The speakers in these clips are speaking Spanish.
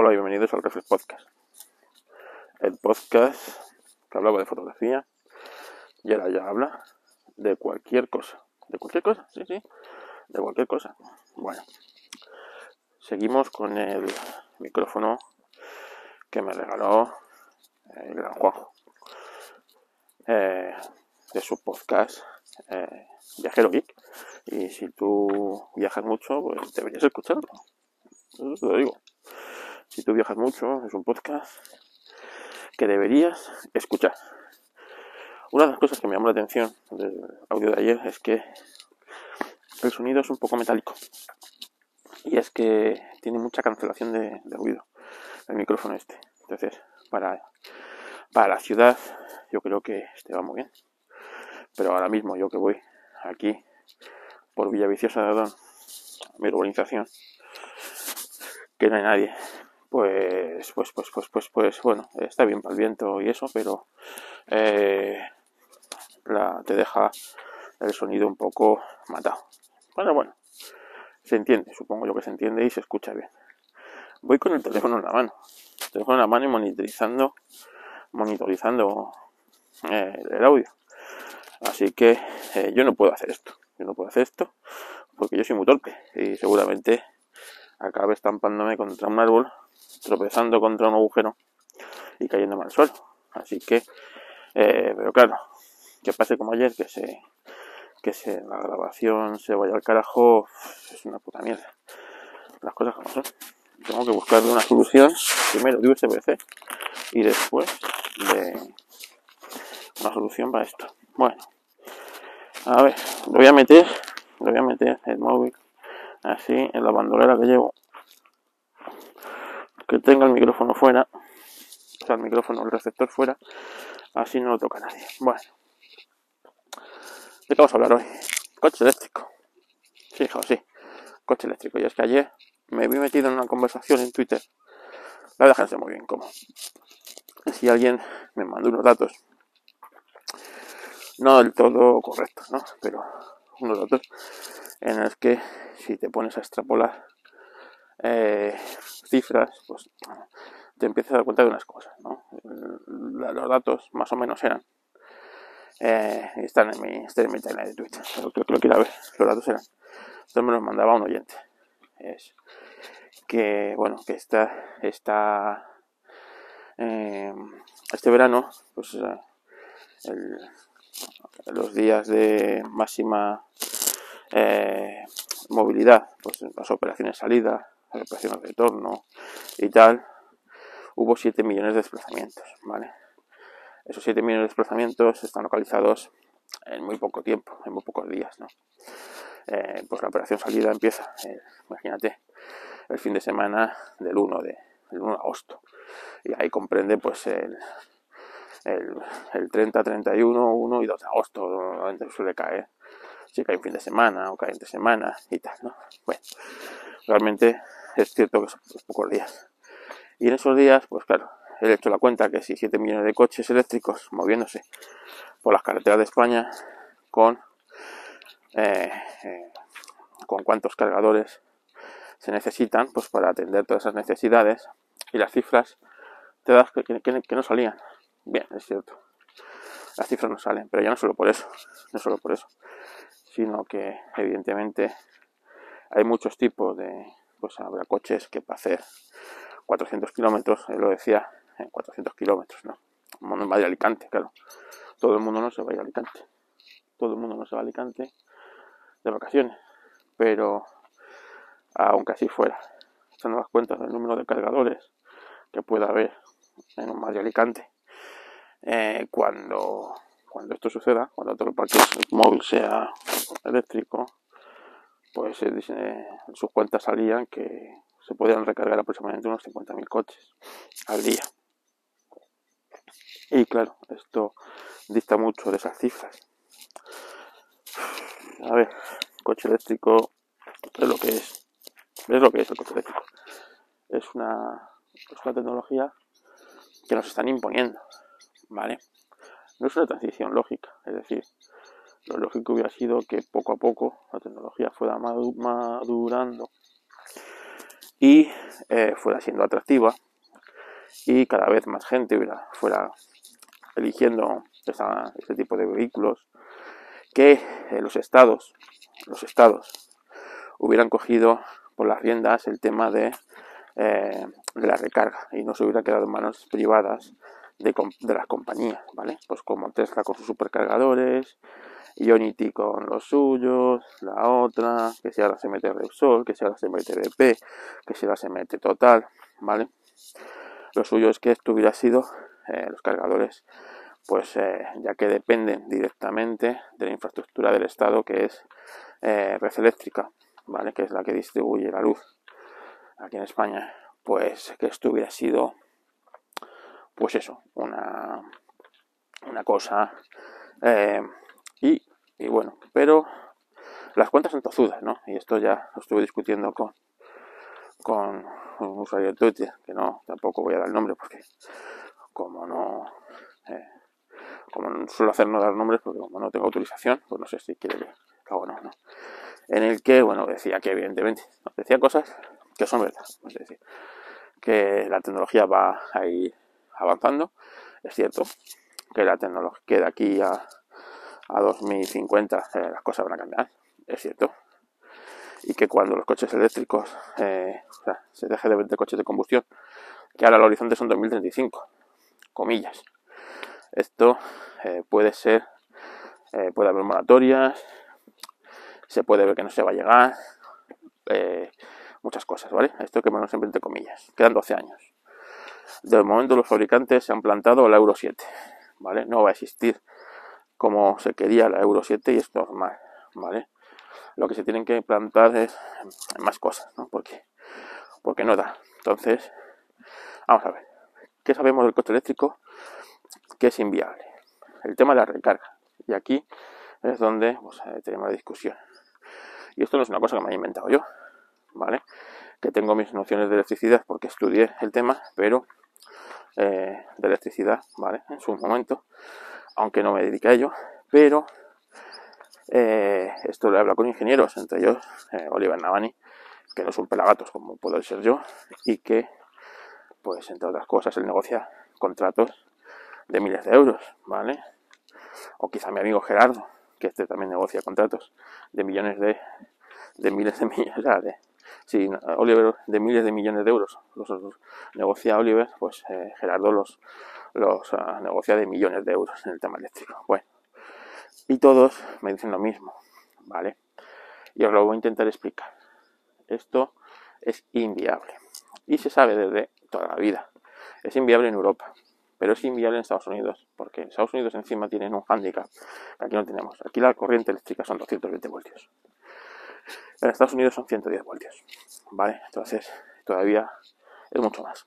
Hola y bienvenidos al Reflex Podcast. El podcast que hablaba de fotografía y ahora ya habla de cualquier cosa. ¿De cualquier cosa? Sí, sí. De cualquier cosa. Bueno, seguimos con el micrófono que me regaló el gran Juanjo eh, de su podcast eh, Viajero Geek. Y si tú viajas mucho, pues deberías escucharlo. Eso te lo digo. Si tú viajas mucho, es un podcast que deberías escuchar. Una de las cosas que me llamó la atención del audio de ayer es que el sonido es un poco metálico. Y es que tiene mucha cancelación de, ruido el micrófono este. Entonces, para, para la ciudad, yo creo que este va muy bien. Pero ahora mismo, yo que voy aquí por Villaviciosa de Adón, mi urbanización, que no hay nadie, pues, pues, pues, pues, pues, pues, bueno, está bien para el viento y eso, pero eh, te deja el sonido un poco matado. Bueno, bueno, se entiende, supongo yo que se entiende y se escucha bien. Voy con el teléfono en la mano, el teléfono en la mano y monitorizando, monitorizando eh, el audio. Así que eh, yo no puedo hacer esto, yo no puedo hacer esto porque yo soy muy torpe y seguramente acabe estampándome contra un árbol tropezando contra un agujero y cayéndome al suelo. Así que, eh, pero claro, que pase como ayer, que se que se, la grabación se vaya al carajo, es una puta mierda. Las cosas como son. Tengo que buscarle una solución, primero de USB-C y después de una solución para esto. Bueno, a ver, lo voy a meter, lo voy a meter el móvil así en la bandolera que llevo que tenga el micrófono fuera, o sea, el micrófono, el receptor fuera, así no lo toca nadie. Bueno, ¿de qué vamos a hablar hoy? Coche eléctrico. Sí, hijo, sí, coche eléctrico. Y es que ayer me vi metido en una conversación en Twitter. La verdad que muy bien cómo. Si alguien me mandó unos datos, no del todo correctos, ¿no? Pero unos datos en los que si te pones a extrapolar eh, cifras, pues te empiezas a dar cuenta de unas cosas, ¿no? Los datos más o menos eran. Eh, están en mi, están en mi de Twitter, creo que lo quiera ver. Los datos eran. Esto me los mandaba un oyente. Que, bueno, que está, está eh, este verano, pues los días de máxima movilidad, pues las operaciones salida, la operación de retorno y tal, hubo 7 millones de desplazamientos, ¿vale? Esos 7 millones de desplazamientos están localizados en muy poco tiempo, en muy pocos días, ¿no? Eh, pues la operación salida empieza, eh, imagínate, el fin de semana del 1 de, 1 de agosto. Y ahí comprende pues el, el, 30, 31, 1 y 2 de agosto, normalmente suele caer, si cae un fin de semana o cae entre semana y tal, ¿no? Bueno, realmente es cierto que son pocos días. Y en esos días, pues claro, he hecho la cuenta que si 7 millones de coches eléctricos moviéndose por las carreteras de España con, eh, eh, con cuántos cargadores se necesitan pues para atender todas esas necesidades y las cifras te das que, que, no salían. Bien, es cierto. Las cifras no salen, pero ya no solo por eso, no solo por eso, sino que evidentemente hay muchos tipos de, pues habrá coches que para hacer 400 kilómetros, él lo decía, en 400 kilómetros, ¿no? En de Alicante, claro. Todo el mundo no se va a ir a Alicante. Todo el mundo no se va a Alicante de vacaciones. Pero, aunque así fuera, se nos das cuenta del número de cargadores que pueda haber en un de Alicante. Eh, cuando, cuando esto suceda, cuando todo el parque móvil sea eléctrico, pues en sus cuentas salían que se podían recargar aproximadamente unos 50.000 coches al día. Y claro, esto dista mucho de esas cifras. A ver, coche eléctrico es lo que es. Es lo que es el coche eléctrico. Es una, es una tecnología que nos están imponiendo, ¿vale? No es una transición lógica, es decir, lo lógico hubiera sido que poco a poco la tecnología fuera madurando y fuera siendo atractiva y cada vez más gente fuera eligiendo este tipo de vehículos, que los estados, los estados hubieran cogido por las riendas el tema de, eh, de la recarga y no se hubiera quedado en manos privadas de, de, las compañías, ¿vale? Pues como Tesla con sus supercargadores, Ionity con los suyos, la otra, que si ahora se mete Repsol, que si ahora se mete BP, que si ahora se mete Total, ¿vale? Lo suyo es que esto hubiera sido eh, los cargadores, pues eh, ya que dependen directamente de la infraestructura del Estado, que es eh, red eléctrica, ¿vale? Que es la que distribuye la luz aquí en España, pues que esto hubiera sido, pues eso, una, una cosa. Y, bueno, pero las cuentas son tozudas, ¿no? Y esto ya lo estuve discutiendo con, con un usuario de Twitter, que no, tampoco voy a dar el nombre porque como no, eh, como suelo hacer no dar nombres porque como no tengo autorización, pues no sé si quiere que hago no, no. En el que, bueno, decía que evidentemente, decía cosas que son verdad, es decir, que la tecnología va a ir avanzando, es cierto, que la tecnología, que de aquí a, a 2050 eh, las cosas van a cambiar, es cierto, y que cuando los coches eléctricos, eh, se deje de vender coches de combustión, que ahora el horizonte son 2035, comillas. Esto eh, puede ser, puede haber moratorias, se puede ver que no se va a llegar, muchas cosas, ¿vale? Esto que ponemos siempre entre comillas. Quedan 12 años. De momento los fabricantes se han plantado la Euro 7, ¿vale? No va a existir como se quería la Euro 7 y es normal, ¿vale? lo que se tienen que plantar es más cosas, ¿no? Porque, porque no da. Entonces, vamos a ver. ¿Qué sabemos del coche eléctrico? Que es inviable. El tema de la recarga. Y aquí es donde pues, eh, tenemos la discusión. Y esto no es una cosa que me haya inventado yo, ¿vale? Que tengo mis nociones de electricidad porque estudié el tema, pero eh, de electricidad, ¿vale? En su momento, aunque no me dediqué a ello, pero eh, esto lo he hablado con ingenieros, entre ellos eh, Oliver Navani, que no es un pelagatos como puedo ser yo, y que, pues entre otras cosas, él negocia contratos de miles de euros, ¿vale? O quizá mi amigo Gerardo, que este también negocia contratos de millones de, de miles de millones, de, sí, Oliver de miles de millones de euros los, negocia Oliver, pues eh, Gerardo los, los ah, negocia de millones de euros en el tema eléctrico. Bueno, y todos me dicen lo mismo, ¿vale? Y os lo voy a intentar explicar. Esto es inviable. Y se sabe desde toda la vida. Es inviable en Europa, pero es inviable en Estados Unidos, porque en Estados Unidos encima tienen un handicap que aquí no tenemos. Aquí la corriente eléctrica son 220 voltios. En Estados Unidos son 110 voltios, ¿vale? Entonces, todavía es mucho más.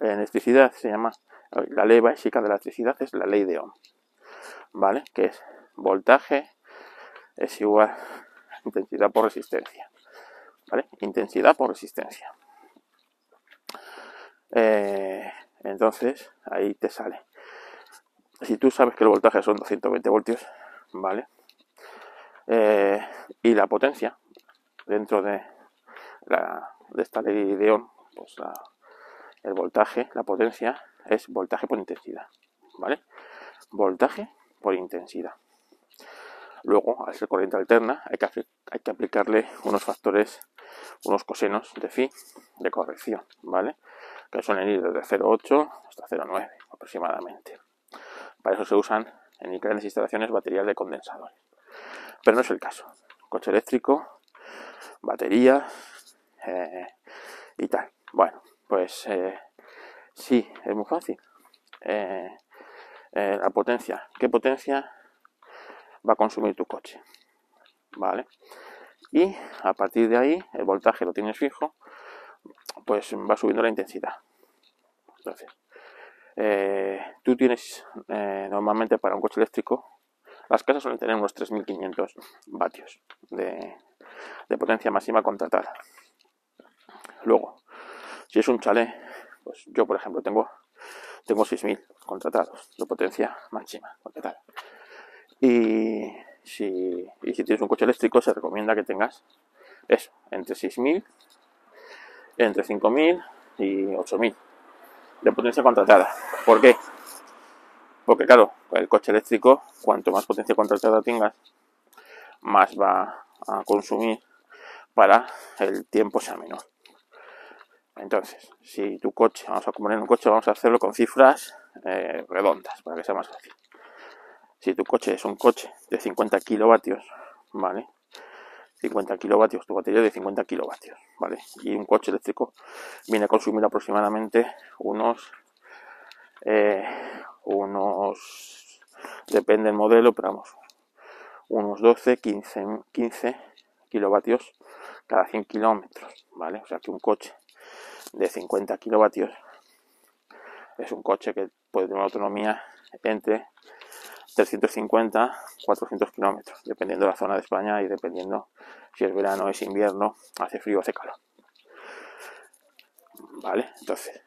En electricidad se llama, la ley básica de la electricidad es la ley de Ohm, ¿vale? Que es voltaje es igual a intensidad por resistencia. ¿Vale? Intensidad por resistencia. Eh, entonces, ahí te sale. Si tú sabes que el voltaje son 220 voltios, ¿vale? Eh, y la potencia dentro de, esta ley de Ohm, pues el voltaje, la potencia es voltaje por intensidad, ¿vale? Voltaje por intensidad. Luego, al ser corriente alterna, hay que, hay que aplicarle unos factores, unos cosenos de phi de corrección, ¿vale? Que suelen ir desde 0,8 hasta 0,9 aproximadamente. Para eso se usan en grandes instalaciones baterías de condensadores. Pero no es el caso. Coche eléctrico, batería eh, y tal. Bueno, pues eh, sí, es muy fácil. Eh, la potencia. ¿Qué potencia va a consumir tu coche. ¿Vale? Y a partir de ahí, el voltaje lo tienes fijo, pues va subiendo la intensidad. Entonces, tú tienes normalmente para un coche eléctrico, las casas suelen tener unos 3500 vatios de, potencia máxima contratada. Luego, si es un chalet, pues yo por ejemplo tengo, tengo 6000 contratados de potencia máxima contratada. Y si, y si tienes un coche eléctrico, se recomienda que tengas eso, entre 6.000 entre 5.000 y 8.000 de potencia contratada. ¿Por qué? Porque claro, el coche eléctrico, cuanto más potencia contratada tengas, más va a consumir para el tiempo sea menor. Entonces, si tu coche, vamos a poner un coche, vamos a hacerlo con cifras eh, redondas para que sea más fácil. Si tu coche es un coche de 50 kilovatios, ¿vale? 50 kilovatios, tu batería de 50 kilovatios, ¿vale? Y un coche eléctrico viene a consumir aproximadamente unos, eh, unos, depende del modelo, pero vamos, unos 12, 15, 15 kilovatios cada 100 kilómetros, ¿vale? O sea que un coche de 50 kilovatios es un coche que puede tener una autonomía entre 350 400 kilómetros, dependiendo de la zona de España y dependiendo si es verano, es invierno, hace frío, hace calor. ¿Vale? Entonces,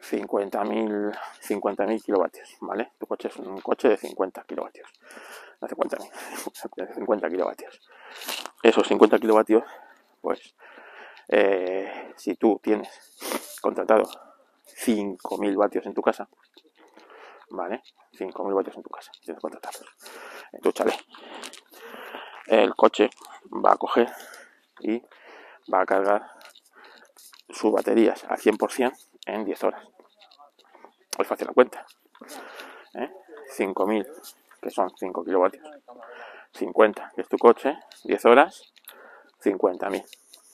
50.000 50 kilovatios, ¿vale? Tu coche es un coche de 50 kilovatios. No 50.000, 50 kilovatios. Esos 50 kilovatios, pues, eh, si tú tienes contratado 5.000 vatios en tu casa, ¿vale? 5.000 vatios en tu casa, tienes contratados en tu chalet. El coche va a coger y va a cargar sus baterías al 100% en 10 horas. Es fácil la cuenta. ¿eh? 5.000, que son 5 kilovatios. 50, que es tu coche, 10 horas, 50.000,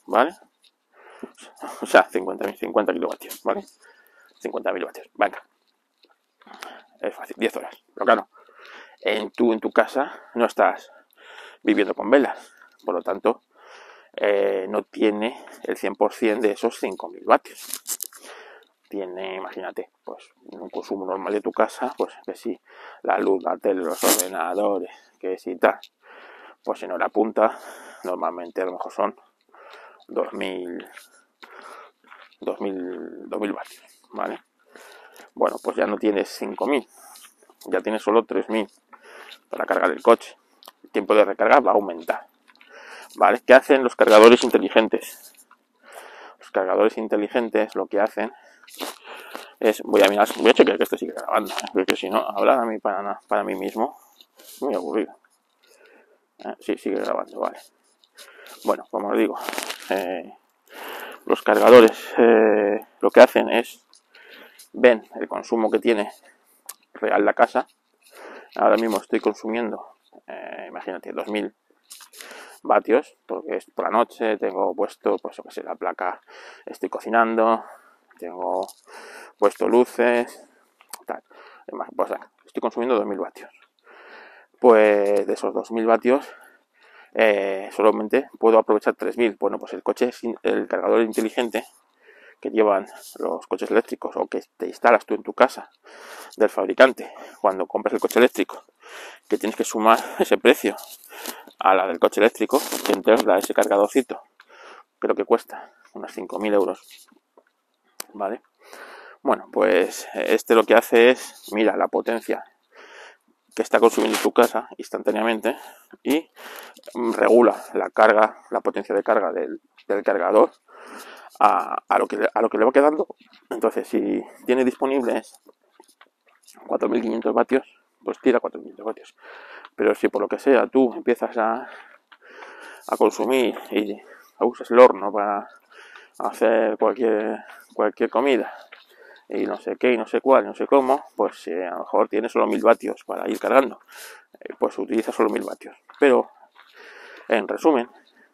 ¿vale? O sea, 50.000, 50 kilovatios, ¿vale? 50.000 vatios, venga. Es fácil, 10 horas. Pero claro, en tu, en tu casa no estás viviendo con velas. Por lo tanto, eh, no tiene el 100% de esos 5.000 vatios. Tiene, imagínate, pues un consumo normal de tu casa, pues que si la luz, la tele, los ordenadores, que si tal, pues no la punta, normalmente a lo mejor son 2.000, 2.000, 2.000 vatios, ¿vale? Bueno, pues ya no tienes 5.000, ya tienes solo 3.000 para cargar el coche. El tiempo de recarga va a aumentar. ¿Vale? ¿Qué hacen los cargadores inteligentes? Los cargadores inteligentes lo que hacen es, voy a mirar, voy a chequear que esto sigue grabando, ¿eh? porque si no, hablar a mí para, para mí mismo, muy aburrido. ¿Eh? Sí, sigue grabando, vale. Bueno, como os digo, eh, los cargadores lo que hacen es ven el consumo que tiene real la casa. Ahora mismo estoy consumiendo, imagínate, 2000 vatios, porque es por la noche, tengo puesto, pues, que sé, la placa, estoy cocinando, tengo puesto luces, tal. Estoy consumiendo 2000 vatios. Pues de esos 2000 vatios, eh, solamente puedo aprovechar 3000. Bueno, pues el coche, el cargador inteligente que llevan los coches eléctricos o que te instalas tú en tu casa del fabricante cuando compras el coche eléctrico, que tienes que sumar ese precio a la del coche eléctrico, que entonces da ese cargadorcito, creo que cuesta unos 5.000 euros. ¿Vale? Bueno, pues este lo que hace es, mira la potencia que está consumiendo tu casa instantáneamente y regula la carga, la potencia de carga del, cargador a, a, lo que, a lo que le va quedando. Entonces, si tiene disponibles 4.500 vatios, pues tira 4.500 vatios. Pero si por lo que sea tú empiezas a, a consumir y usas el horno para hacer cualquier, cualquier comida y no sé qué y no sé cuál, no sé cómo, pues eh, a lo mejor tienes solo 1000 vatios para ir cargando. Eh, pues utiliza solo 1000 vatios. Pero, en resumen,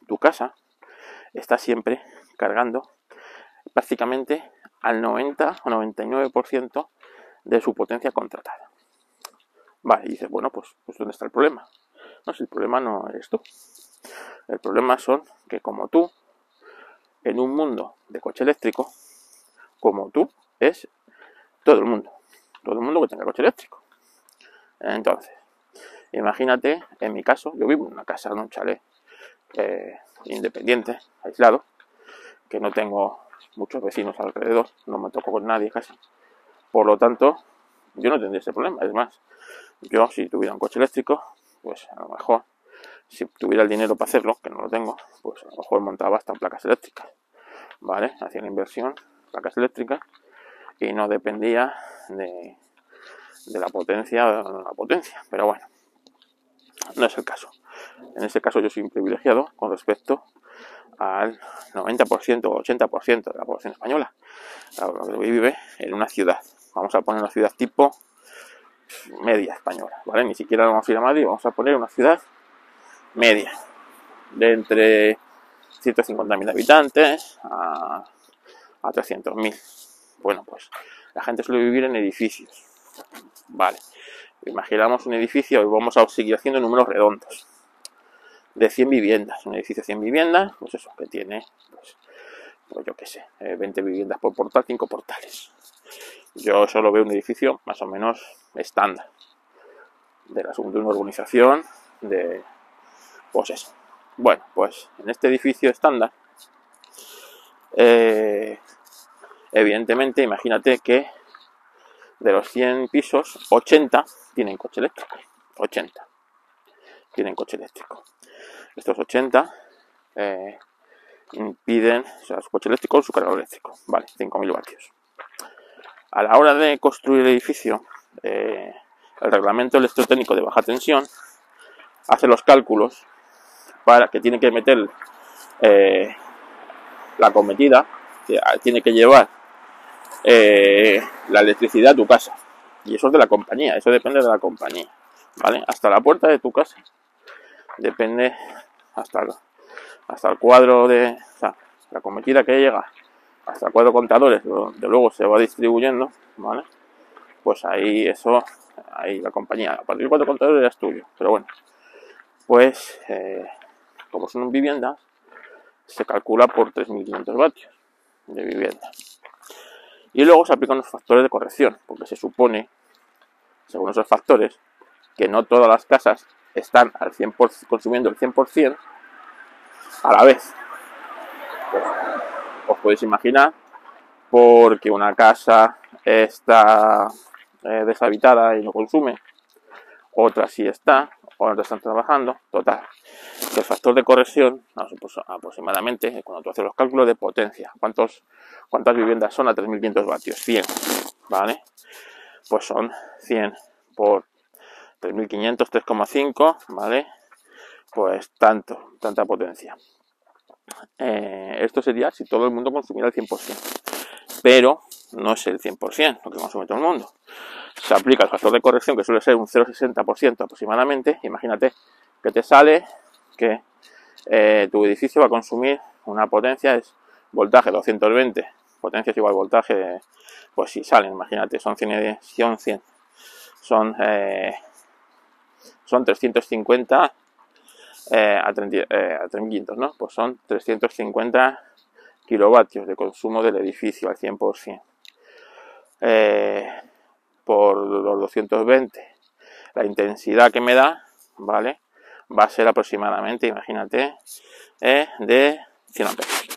tu casa está siempre cargando prácticamente al 90 o 99% de su potencia contratada. Vale, y dices, bueno, pues, pues ¿dónde está el problema? No, si el problema no es tú. El problema son que como tú, en un mundo de coche eléctrico, como tú, es todo el mundo. Todo el mundo que tenga coche eléctrico. Entonces, imagínate, en mi caso, yo vivo en una casa, en un chalet eh, independiente, aislado, que no tengo muchos vecinos alrededor, no me toco con nadie casi. Por lo tanto, yo no tendría ese problema. Es más, yo si tuviera un coche eléctrico, pues a lo mejor si tuviera el dinero para hacerlo, que no lo tengo, pues a lo mejor montaba hasta placas eléctricas, ¿vale? Hacía la inversión, placas eléctricas, y no dependía de, de la potencia o la potencia, pero bueno, no es el caso. En ese caso yo soy un privilegiado con respecto al 90% o 80% de la población española, que vive en una ciudad. Vamos a poner una ciudad tipo media española, ¿vale? Ni siquiera vamos a ir a Madrid, vamos a poner una ciudad media, de entre 150.000 habitantes a, a 300.000. Bueno, pues la gente suele vivir en edificios, ¿vale? Imaginamos un edificio y vamos a seguir haciendo números redondos de 100 viviendas. Un edificio de 100 viviendas, pues eso, que tiene, pues, pues yo qué sé, 20 eh, viviendas por portal, 5 portales. Yo solo veo un edificio más o menos estándar de, la, de urbanización de, pues eso. Bueno, pues en este edificio estándar, eh, evidentemente, imagínate que de los 100 pisos, 80 tienen coche eléctrico. 80 tienen coche eléctrico. Estos 80 eh, impiden, o sea, su coche eléctrico su cargador eléctrico, vale, 5.000 vatios. A la hora de construir el edificio, eh, el reglamento electrotécnico de baja tensión hace los cálculos para que tiene que meter eh, la cometida, tiene que llevar la electricidad a tu casa. Y eso es de la compañía, eso depende de la compañía. ¿Vale? Hasta la puerta de tu casa depende hasta hasta el cuadro de la cometida que llega hasta el cuadro contadores de luego se va distribuyendo vale pues ahí eso ahí la compañía a partir del cuadro contadores ya es tuyo pero bueno pues eh, como son viviendas se calcula por 3.500 vatios de vivienda y luego se aplican los factores de corrección porque se supone según esos factores que no todas las casas están al 100%, consumiendo el 100% a la vez. Pues, os podéis imaginar, porque una casa está eh, deshabitada y no consume, otra sí está, otras están trabajando, total. El factor de corrección, pues, aproximadamente, cuando tú haces los cálculos de potencia, ¿cuántos, ¿cuántas viviendas son a 3.500 vatios? 100, ¿vale? Pues son 100 por 3500, 3,5, ¿vale? Pues tanto, tanta potencia. Eh, esto sería si todo el mundo consumiera el 100%. Pero no es el 100% lo que consume todo el mundo. Se aplica el factor de corrección que suele ser un 0,60% aproximadamente. Imagínate que te sale que eh, tu edificio va a consumir una potencia, es voltaje 220, potencia es igual voltaje, pues si salen, imagínate, son 100, son 100, son eh, son 350 eh, a, 30, eh, ¿no? Pues son 350 kilovatios de consumo del edificio al 100%. Eh, por los 220, la intensidad que me da, ¿vale? Va a ser aproximadamente, imagínate, eh, de 100 amperios.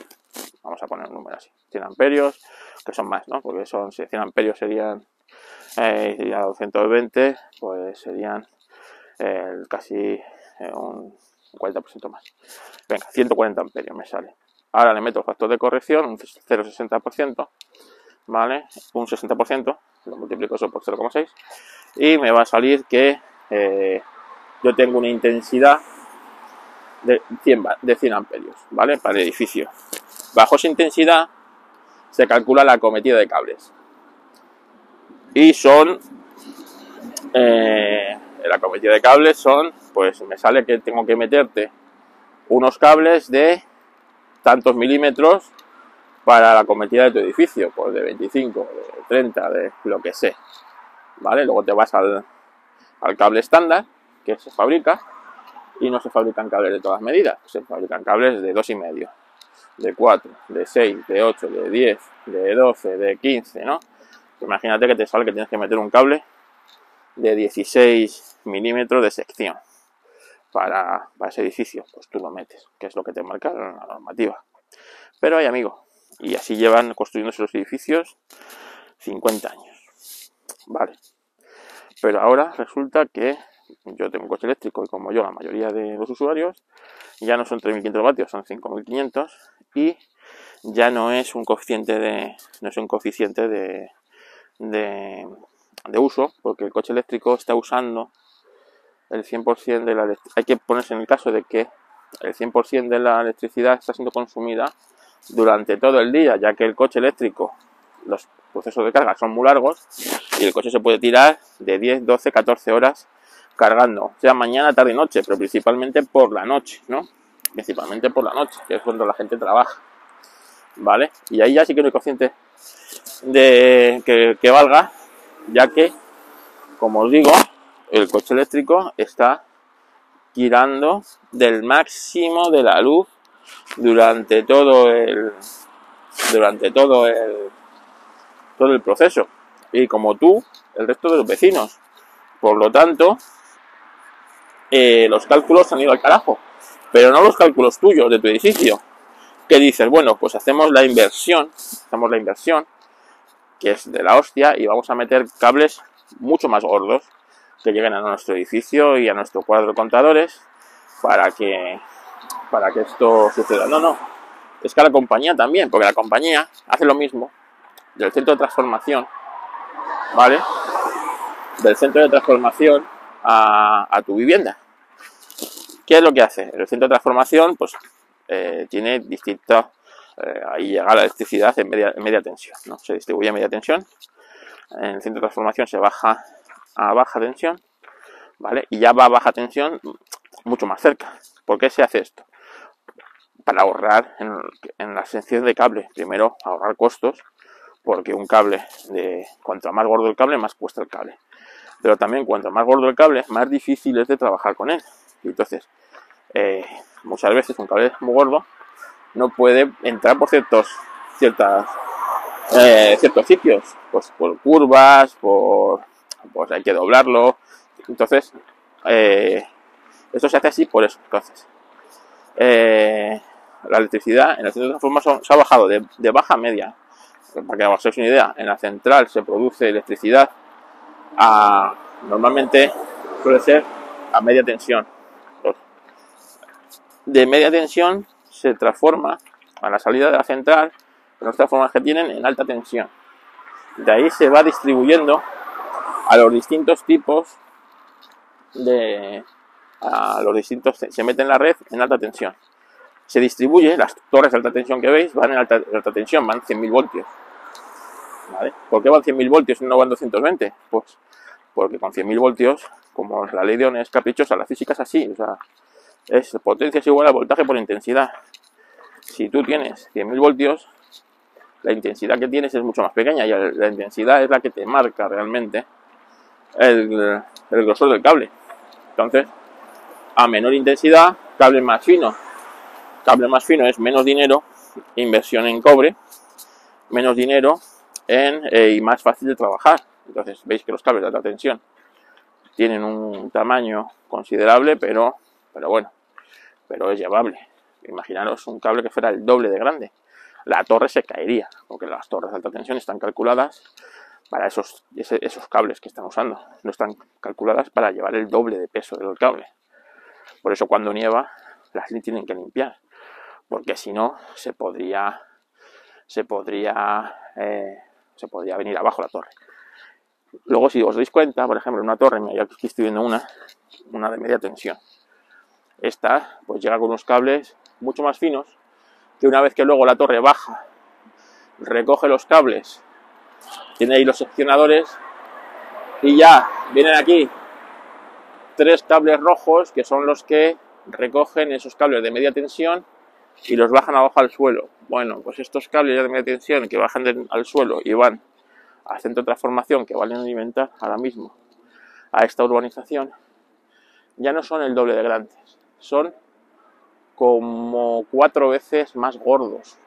Vamos a poner un número así, 100 amperios, que son más, ¿no? Porque son 100 amperios serían, eh, 220, pues serían casi eh, un 40% más. Venga, 140 amperios me sale. Ahora le meto el factor de corrección, un 0,60%, ¿vale? Un 60%, lo multiplico eso por 0,6 y me va a salir que eh, yo tengo una intensidad de 100, de 100 amperios, ¿vale? Para el edificio. Bajo esa intensidad se calcula la cometida de cables. Y son eh, la cometida de cables son, pues me sale que tengo que meterte unos cables de tantos milímetros para la cometida de tu edificio, pues de 25, de 30, de lo que sea. ¿Vale? Luego te vas al, al cable estándar que se fabrica y no se fabrican cables de todas medidas, se fabrican cables de 2,5, de 4, de 6, de 8, de 10, de 12, de 15, ¿no? Imagínate que te sale que tienes que meter un cable de 16 milímetros de sección para, ese edificio, pues tú lo metes, que es lo que te marca la normativa. Pero hay amigos, y así llevan construyéndose los edificios 50 años. Vale. Pero ahora resulta que yo tengo un coche eléctrico y como yo la mayoría de los usuarios, ya no son 3.500 vatios, son 5.500 y ya no es un coeficiente de, no es coeficiente de, de, de uso, porque el coche eléctrico está usando el 100% de la hay que ponerse en el caso de que el 100% de la electricidad está siendo consumida durante todo el día, ya que el coche eléctrico, los procesos de carga son muy largos y el coche se puede tirar de 10, 12, 14 horas cargando, sea mañana, tarde y noche, pero principalmente por la noche, ¿no? Principalmente por la noche, que es cuando la gente trabaja, ¿vale? Y ahí ya sí que no hay consciente de que, que valga, ya que, como os digo, el coche eléctrico está tirando del máximo de la luz durante todo el durante todo el todo el proceso y como tú el resto de los vecinos por lo tanto eh, los cálculos han ido al carajo pero no los cálculos tuyos de tu edificio que dices bueno pues hacemos la inversión hacemos la inversión que es de la hostia y vamos a meter cables mucho más gordos que lleguen a nuestro edificio y a nuestro cuadro de contadores para que, para que esto suceda. No, no, es que la compañía también, porque la compañía hace lo mismo del centro de transformación, ¿vale? Del centro de transformación a, tu vivienda. ¿Qué es lo que hace? El centro de transformación, pues, eh, tiene distintos, eh, ahí llega la electricidad en media, en tensión, ¿no? Se distribuye a media tensión. En el centro de transformación se baja a baja tensión, ¿vale? Y ya va a baja tensión mucho más cerca. ¿Por qué se hace esto? Para ahorrar en, la extensión de cable. Primero, ahorrar costos, porque un cable, de cuanto más gordo el cable, más cuesta el cable. Pero también, cuanto más gordo el cable, más difícil es de trabajar con él. Entonces, eh, muchas veces un cable muy gordo no puede entrar por ciertos, ciertas, eh, ciertos sitios, pues por curvas, por pues hay que doblarlo. Entonces, eh, esto se hace así por eso. Entonces, la electricidad en el centro de transformación se ha bajado de, baja a media. Para que os hagáis una idea, en la central se produce electricidad a, normalmente suele ser a media tensión. De media tensión se transforma a la salida de la central, transformadores que tienen en alta tensión. De ahí se va distribuyendo a los distintos tipos de a los distintos se mete en la red en alta tensión se distribuye las torres de alta tensión que veis van en alta, tensión van 100.000 voltios. ¿por qué van 100.000 voltios y no van 220? pues porque con 100.000 voltios como la ley de Ohm es caprichosa la física es así o sea es potencia es igual a voltaje por intensidad si tú tienes 100.000 voltios la intensidad que tienes es mucho más pequeña y la intensidad es la que te marca realmente el, grosor del cable. Entonces, a menor intensidad, cable más fino. Cable más fino es menos dinero, inversión en cobre, menos dinero en, eh, y más fácil de trabajar. Entonces, veis que los cables de alta tensión tienen un tamaño considerable, pero, pero bueno, pero es llevable. Imaginaros un cable que fuera el doble de grande. La torre se caería, porque las torres de alta tensión están calculadas para esos, esos cables que están usando. No están calculadas para llevar el doble de peso del cable. Por eso cuando nieva las tienen que limpiar. Porque si no se podría se podría eh, se podría venir abajo la torre. Luego si os dais cuenta, por ejemplo, una torre, aquí estoy viendo una, una de media tensión. Esta pues llega con unos cables mucho más finos que una vez que luego la torre baja, recoge los cables tiene ahí los seccionadores y ya vienen aquí tres cables rojos que son los que recogen esos cables de media tensión y los bajan abajo al suelo. Bueno, pues estos cables de media tensión que bajan al suelo y van al centro de transformación que valen alimentar ahora mismo a esta urbanización, ya no son el doble de grandes, son como cuatro veces más gordos,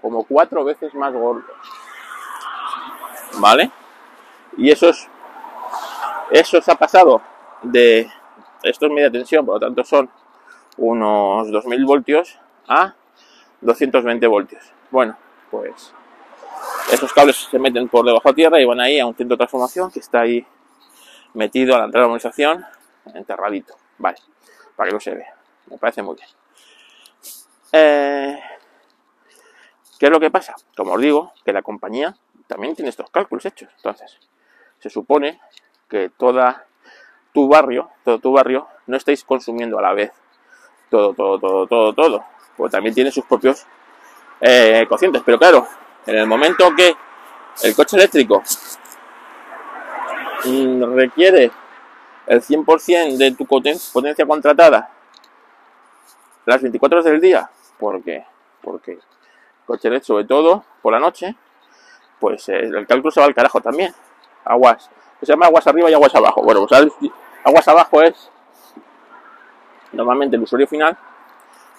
como cuatro veces más gordos. ¿vale? Y eso es, eso se ha pasado de, esto es media tensión, por lo tanto son unos 2000 voltios a 220 voltios. Bueno, pues esos cables se meten por debajo de tierra y van ahí a un centro de transformación que está ahí metido a la entrada de la organización enterradito, vale, para que no se vea. Me parece muy bien. Eh, ¿Qué es lo que pasa? Como os digo, que la compañía también tiene estos cálculos hechos. Entonces, se supone que toda tu barrio, todo tu barrio, no estáis consumiendo a la vez todo, todo, todo, todo, todo. Pues también tiene sus propios eh, cocientes. Pero claro, en el momento que el coche eléctrico mm, requiere el 100% de tu potencia contratada las 24 horas del día, porque porque coche eléctrico, sobre todo por la noche, pues el cálculo se va al carajo también. Aguas, se llama aguas arriba y aguas abajo. Bueno, pues aguas abajo es normalmente el usuario final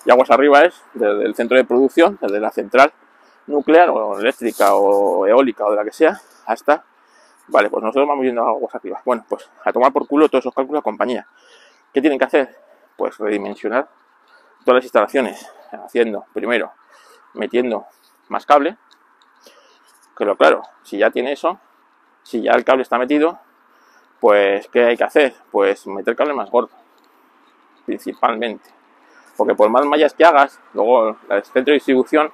y aguas arriba es desde el centro de producción, desde la central nuclear o eléctrica o eólica o de la que sea, hasta, vale, pues nosotros vamos yendo a aguas arriba. Bueno, pues a tomar por culo todos esos cálculos compañía. ¿Qué tienen que hacer? Pues redimensionar todas las instalaciones, haciendo primero, metiendo más cable, pero claro, si ya tiene eso, si ya el cable está metido, pues ¿qué hay que hacer? Pues meter cable más gordo, principalmente. Porque por más mallas que hagas, luego el centro de distribución,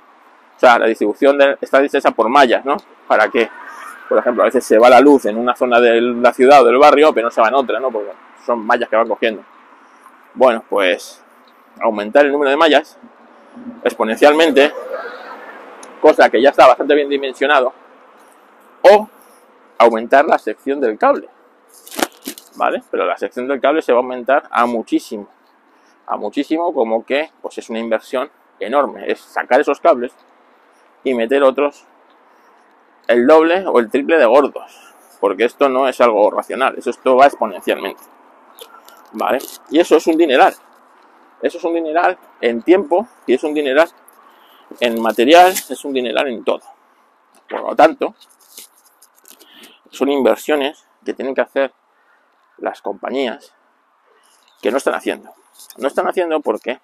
o sea, la distribución está hecha por mallas, ¿no? Para que, por ejemplo, a veces se va la luz en una zona de la ciudad o del barrio, pero no se va en otra, ¿no? Porque son mallas que van cogiendo. Bueno, pues aumentar el número de mallas exponencialmente, cosa que ya está bastante bien dimensionado, o aumentar la sección del cable. ¿Vale? Pero la sección del cable se va a aumentar a muchísimo. A muchísimo, como que pues es una inversión enorme. Es sacar esos cables y meter otros el doble o el triple de gordos. Porque esto no es algo racional, eso esto va exponencialmente. ¿Vale? Y eso es un dineral. Eso es un dineral en tiempo y es un dineral en material, es un dineral en todo. Por lo tanto, son inversiones que tienen que hacer las compañías que no están haciendo. No están haciendo porque,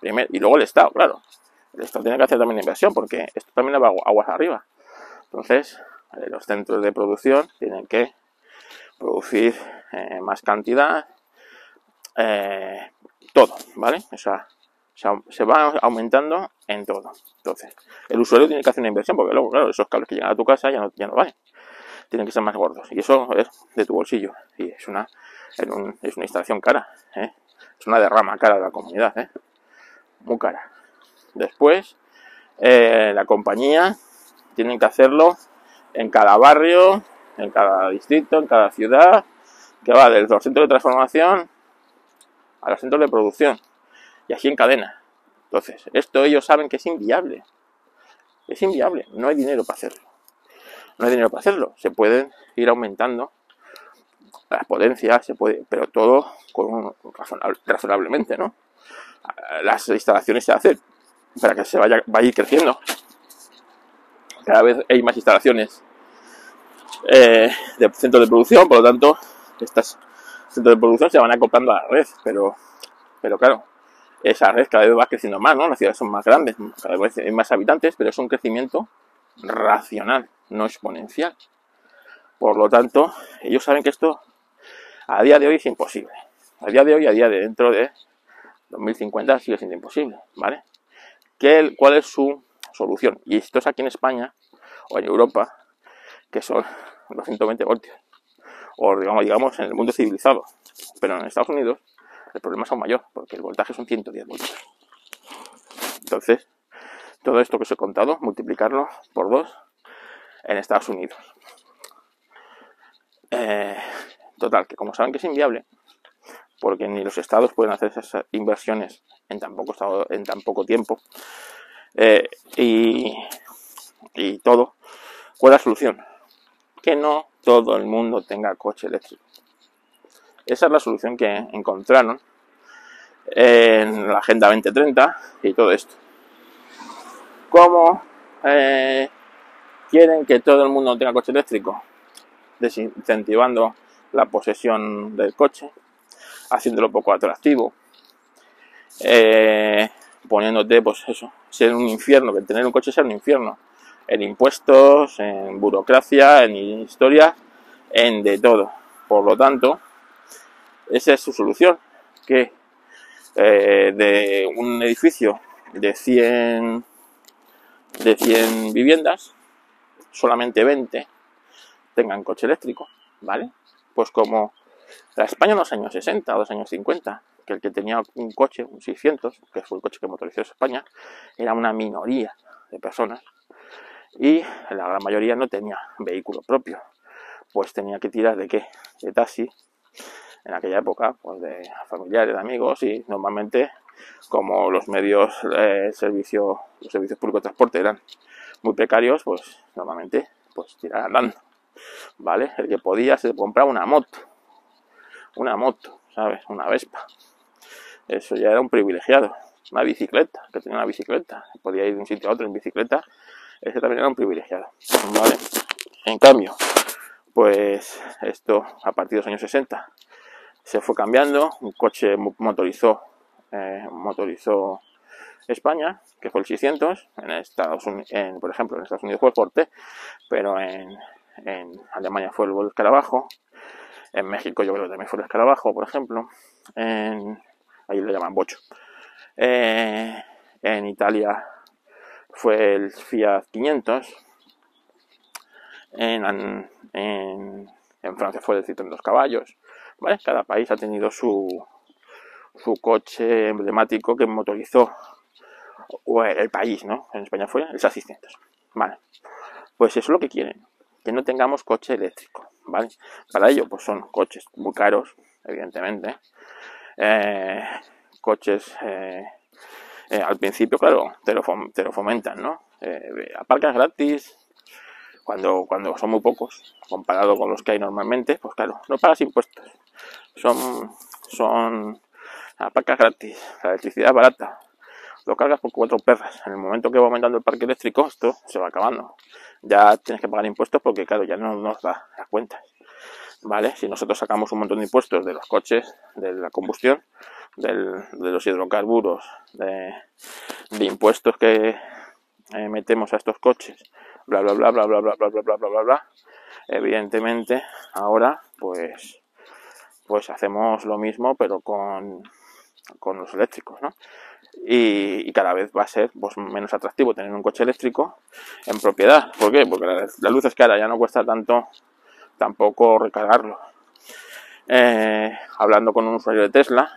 primero, y luego el Estado, claro. El Estado tiene que hacer también inversión porque esto también va aguas arriba. Entonces, eh, los centros de producción tienen que producir eh, más cantidad, eh, todo, ¿vale? O sea, se va aumentando en todo. Entonces, el usuario tiene que hacer una inversión porque luego, claro, esos cables que llegan a tu casa ya no, ya no valen. Tienen que ser más gordos. Y eso es de tu bolsillo. Y es una, es una instalación cara. Es una derrama cara de la comunidad. Muy cara. Después, eh, la compañía tiene que hacerlo en cada barrio, en cada distrito, en cada ciudad, que va desde los centros de transformación a los centros de producción y así en cadena. Entonces, esto ellos saben que es inviable. Es inviable, no hay dinero para hacerlo. No hay dinero para hacerlo. Se pueden ir aumentando las potencias, se puede, pero todo con razonablemente, ¿no? Las instalaciones se hacen para que se vaya, vaya creciendo. Cada vez hay más instalaciones eh, de centros de producción, por lo tanto, estas centros de producción se van acoplando a la red, pero, pero claro, esa red cada vez va creciendo más, ¿no? Las ciudades son más grandes, cada vez hay más habitantes, pero es un crecimiento racional, no exponencial. Por lo tanto, ellos saben que esto a día de hoy es imposible. A día de hoy, a día de dentro de 2050 sigue siendo imposible, ¿vale? ¿Qué, ¿Cuál es su solución? Y esto es aquí en España o en Europa, que son 220 voltios o digamos, digamos en el mundo civilizado. Pero en Estados Unidos el problema es aún mayor, porque el voltaje son 110 voltios. Entonces, todo esto que os he contado, multiplicarlo por dos en Estados Unidos. Eh, total, que como saben que es inviable, porque ni los estados pueden hacer esas inversiones en tan poco, estado, en tan poco tiempo, eh, y, y todo, ¿cuál es la solución? Que no todo el mundo tenga coche eléctrico. Esa es la solución que encontraron en la Agenda 2030 y todo esto. ¿Cómo eh, quieren que todo el mundo tenga coche eléctrico? Desincentivando la posesión del coche, haciéndolo poco atractivo, eh, poniéndote, pues eso, ser un infierno, que tener un coche sea un infierno en impuestos, en burocracia, en historia, en de todo. Por lo tanto, esa es su solución, que eh, de un edificio de 100, de 100 viviendas, solamente 20 tengan coche eléctrico, ¿vale? Pues como la España en los años 60 o los años 50, que el que tenía un coche, un 600, que fue el coche que motorizó España, era una minoría de personas y la gran mayoría no tenía vehículo propio, pues tenía que tirar de qué? De taxi en aquella época, pues de familiares, de amigos y normalmente como los medios eh, servicio, los servicios públicos de transporte eran muy precarios, pues normalmente pues tirar andando, ¿vale? El que podía se compraba una moto, una moto, ¿sabes? Una Vespa. Eso ya era un privilegiado. Una bicicleta, que tenía una bicicleta, podía ir de un sitio a otro en bicicleta, ese también era un privilegiado. En cambio, pues esto a partir de los años 60 se fue cambiando, un coche motorizó, eh, motorizó España, que fue el 600, en Estados Unidos, por ejemplo, en Estados Unidos fue el Forte, pero en, Alemania fue el Escarabajo, en México yo creo que también fue el Escarabajo, por ejemplo, ahí le llaman Bocho, eh, en Italia fue el Fiat 500, en, Francia fue el Citroën dos caballos. Cada país ha tenido su, su coche emblemático que motorizó el país, ¿no? En España fue el 600 Vale. Pues eso es lo que quieren, que no tengamos coche eléctrico, Para ello, pues son coches muy caros, evidentemente. Eh, coches, eh, eh, al principio, claro, te lo, te lo fomentan, ¿no? aparcas gratis, cuando, cuando son muy pocos, comparado con los que hay normalmente, pues claro, no pagas impuestos. Son, son aparcas gratis, la electricidad barata, lo cargas por cuatro perras. En el momento que va aumentando el parque eléctrico, esto se va acabando. Ya tienes que pagar impuestos porque, claro, ya no nos da las cuentas. ¿Vale? Si nosotros sacamos un montón de impuestos de los coches, de la combustión, de los hidrocarburos, de, impuestos que metemos a estos coches, bla bla bla bla bla bla bla bla bla bla bla bla, evidentemente ahora pues pues hacemos lo mismo pero con, con los eléctricos, ¿no? y, cada vez va a ser pues, menos atractivo tener un coche eléctrico en propiedad. ¿Por qué? Porque la, luz es cara, ya no cuesta tanto tampoco recargarlo. Eh, hablando con un usuario de Tesla,